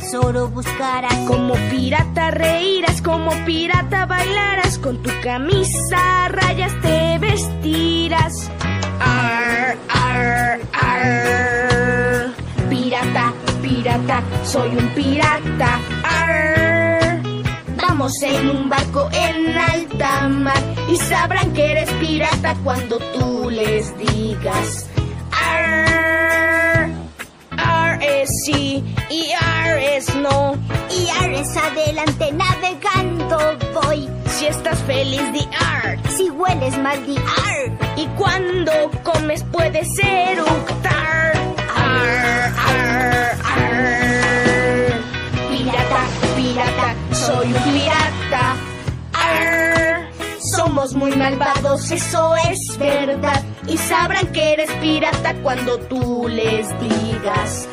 tesoro buscarás. Como pirata reirás, como pirata bailarás, con tu camisa rayas te vestirás. Ar, ar, ar. Pirata, pirata, soy un pirata. Ar. Vamos en un barco en alta mar y sabrán que eres pirata cuando tú les digas. Sí ar es no. Y ares adelante navegando voy. Si estás feliz, di ar. Si hueles mal, di ar. Y cuando comes puedes eructar. Ar, ar, ar. Pirata, pirata, soy un pirata. Ar. Somos muy malvados, eso es verdad. Y sabrán que eres pirata cuando tú les digas.